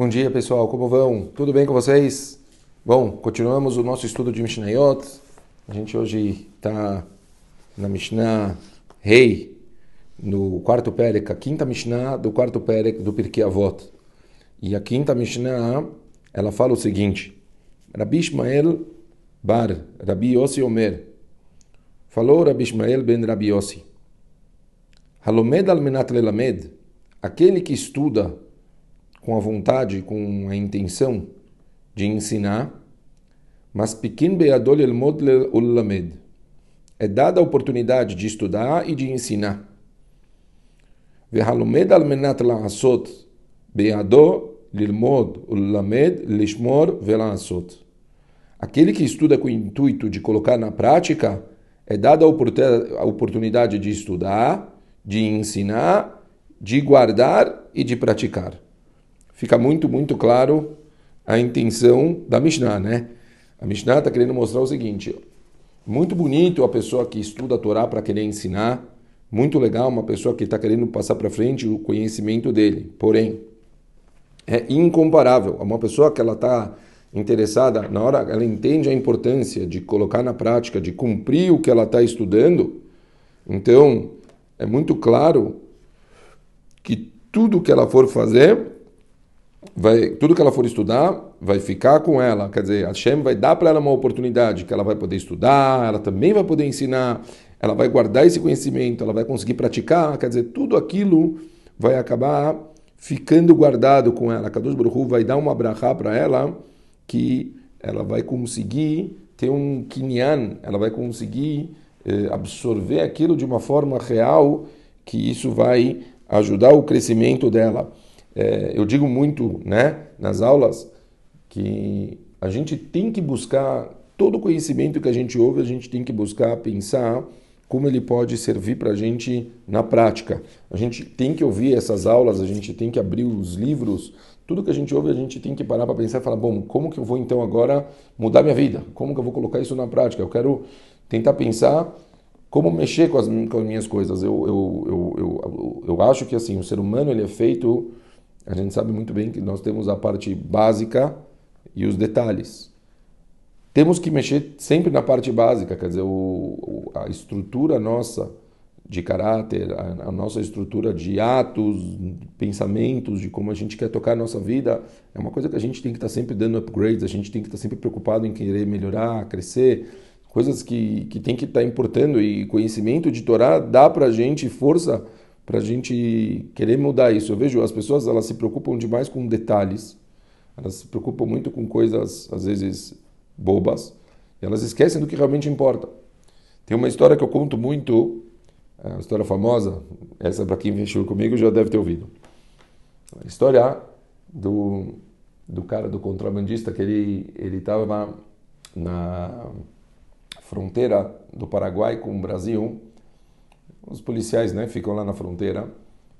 Bom dia pessoal, como vão? Tudo bem com vocês? Bom, continuamos o nosso estudo de Mishnayot. A gente hoje está na Mishnah Rei, no quarto Perek, a quinta Mishnah do quarto Perek do Pirkei Avot. E a quinta Mishnah, ela fala o seguinte: Rabi Ishmael Bar, Rabi Yossi Omer. Falou Rabi Ishmael ben Rabi Yossi. Halomed al menat lelamed, aquele que estuda com a vontade, com a intenção de ensinar, mas pequeno beadol elmod ulamed. É dada a oportunidade de estudar e de ensinar. Vehalomed al menat la'asot, beado lilmod ulamed lishmor vela'asot. Aquele que estuda com o intuito de colocar na prática, é dada a oportunidade de estudar, de ensinar, de guardar e de praticar fica muito, muito claro a intenção da Mishnah, né? A Mishnah está querendo mostrar o seguinte: muito bonito a pessoa que estuda a Torá para querer ensinar, muito legal uma pessoa que está querendo passar para frente o conhecimento dele. Porém, é incomparável a uma pessoa que ela está interessada na hora, ela entende a importância de colocar na prática, de cumprir o que ela está estudando. Então, é muito claro que tudo que ela for fazer vai, tudo que ela for estudar vai ficar com ela. Quer dizer, Hashem vai dar para ela uma oportunidade que ela vai poder estudar, ela também vai poder ensinar, ela vai guardar esse conhecimento, ela vai conseguir praticar. Quer dizer, tudo aquilo vai acabar ficando guardado com ela. Kadosh Baruch vai dar uma brachá para ela que ela vai conseguir ter um kinyan, ela vai conseguir eh, absorver aquilo de uma forma real que isso vai ajudar o crescimento dela é, eu digo muito né, nas aulas que a gente tem que buscar todo o conhecimento que a gente ouve, a gente tem que buscar pensar como ele pode servir para a gente na prática. A gente tem que ouvir essas aulas, a gente tem que abrir os livros, tudo que a gente ouve a gente tem que parar para pensar e falar, bom, como que eu vou então agora mudar minha vida? Como que eu vou colocar isso na prática? Eu quero tentar pensar como mexer com as, com as minhas coisas. Eu, eu, eu, eu, eu acho que assim, o ser humano ele é feito a gente sabe muito bem que nós temos a parte básica e os detalhes. Temos que mexer sempre na parte básica, quer dizer, o, a estrutura nossa de caráter, a, a, nossa estrutura de atos, pensamentos, de como a gente quer tocar a nossa vida, é uma coisa que a gente tem que estar sempre dando upgrades, a gente tem que estar sempre preocupado em querer melhorar, crescer, coisas que, que tem que estar importando e conhecimento de Torá dá para a gente força para a gente querer mudar isso. Eu vejo as pessoas elas se preocupam demais com detalhes, elas se preocupam muito com coisas às vezes bobas, e elas esquecem do que realmente importa. Tem uma história que eu conto muito, é uma história famosa, essa para quem investiu comigo já deve ter ouvido. A história do, do cara, do contrabandista, que ele estava na fronteira do Paraguai com o Brasil, os policiais né, ficam lá na fronteira,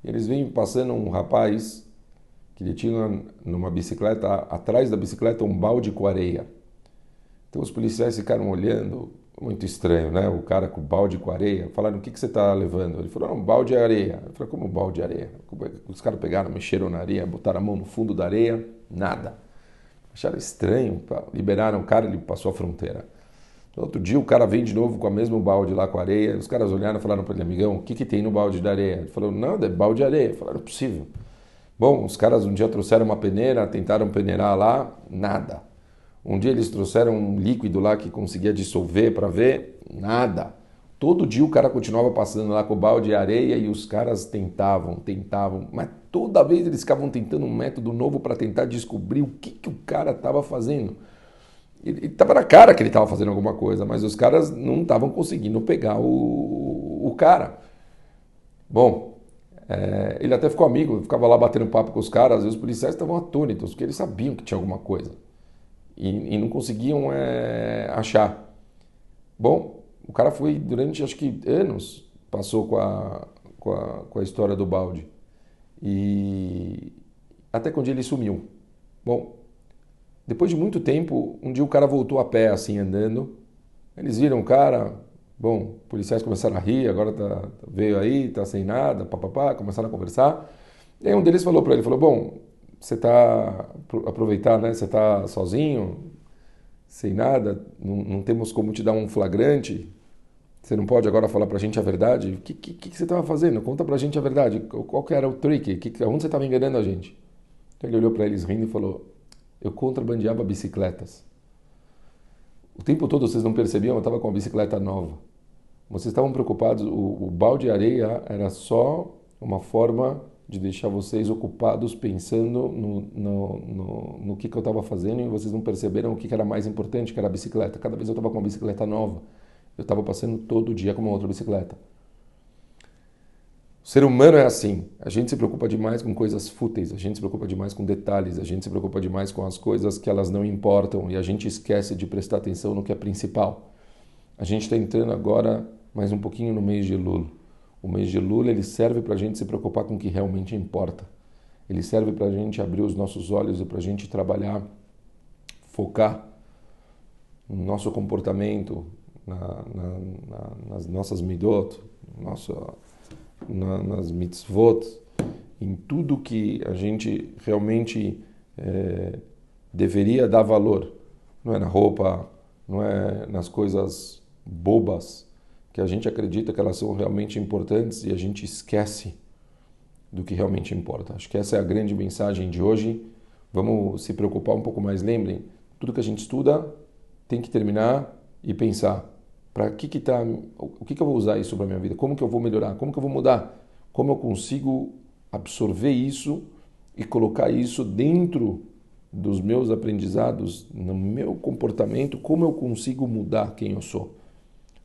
eles vêm passando um rapaz que ele tinha numa bicicleta, atrás da bicicleta um balde com areia. Então os policiais ficaram olhando, muito estranho, né? O cara com balde com areia. Falaram, o que, que você está levando? Ele falou, não, balde é areia. Eu falei, como balde de areia? É os caras pegaram, mexeram na areia, botaram a mão no fundo da areia, nada. Acharam estranho, liberaram o cara, ele passou a fronteira. No outro dia o cara vem de novo com a mesma balde lá com areia. Os caras olharam e falaram para ele, amigão, o que, que tem no balde de areia? Ele falou, não, é balde de areia. Falaram, é possível. Bom, os caras um dia trouxeram uma peneira, tentaram peneirar lá, nada. Um dia eles trouxeram um líquido lá que conseguia dissolver para ver, nada. Todo dia o cara continuava passando lá com o balde de areia e os caras tentavam, tentavam, mas toda vez eles ficavam tentando um método novo para tentar descobrir o que, que o cara estava fazendo. Ele estava na cara que ele estava fazendo alguma coisa, mas os caras não estavam conseguindo pegar o, o cara. Bom, é, ele até ficou amigo, ficava lá batendo papo com os caras, e os policiais estavam atônitos, porque eles sabiam que tinha alguma coisa. E, e não conseguiam é, achar. Bom, o cara foi durante acho que anos, passou com a, com a, com a história do balde. E até que um ele sumiu. Bom, depois de muito tempo, um dia o cara voltou a pé, assim, andando. Eles viram o cara, bom, policiais começaram a rir, agora tá, veio aí, tá sem nada, papapá, começaram a conversar. E aí um deles falou para ele, falou, bom, você está aproveitar, né? Você está sozinho, sem nada, não, não, temos como te dar um flagrante. Você não pode agora falar para a gente a verdade. O que, que, que você estava fazendo? Conta para a gente a verdade. Qual que era o trick? Que, onde você estava enganando a gente? Então ele olhou para eles rindo e falou: Eu contrabandeava bicicletas. O tempo todo vocês não percebiam, eu estava com a bicicleta nova. Vocês estavam preocupados, o, o balde de areia era só uma forma de deixar vocês ocupados pensando no, no, no, no que, que eu estava fazendo e vocês não perceberam o que, que era mais importante, que era a bicicleta. Cada vez eu estava com uma bicicleta nova, eu estava passando todo dia com uma outra bicicleta. Ser humano é assim. A gente se preocupa demais com coisas fúteis, a gente se preocupa demais com detalhes, a gente se preocupa demais com as coisas que elas não importam e a gente esquece de prestar atenção no que é principal. A gente está entrando agora mais um pouquinho no mês de Lula. O mês de Lula ele serve para a gente se preocupar com o que realmente importa. Ele serve para a gente abrir os nossos olhos e para a gente trabalhar, focar no nosso comportamento, na, na, na, nas nossas midot, nossa, nas mitzvot, em tudo que a gente realmente é, deveria dar valor. Não é na roupa, não é nas coisas bobas que a gente acredita que elas são realmente importantes e a gente esquece do que realmente importa. Acho que essa é a grande mensagem de hoje. Vamos se preocupar um pouco mais. Lembrem, tudo que a gente estuda tem que terminar e pensar para que que tá, o que que eu vou usar isso para minha vida? Como que eu vou melhorar? Como que eu vou mudar? Como eu consigo absorver isso e colocar isso dentro dos meus aprendizados, no meu comportamento? Como eu consigo mudar quem eu sou?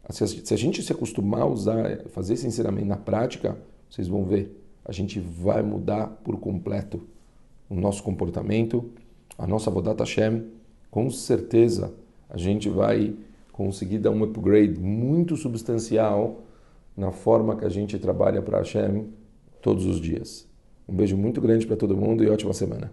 Se a gente se acostumar a usar, fazer ensinamento na prática, vocês vão ver, a gente vai mudar por completo o nosso comportamento, a nossa Vodat Hashem, com certeza a gente vai conseguir dar um upgrade muito substancial na forma que a gente trabalha para Hashem todos os dias. Um beijo muito grande para todo mundo e ótima semana.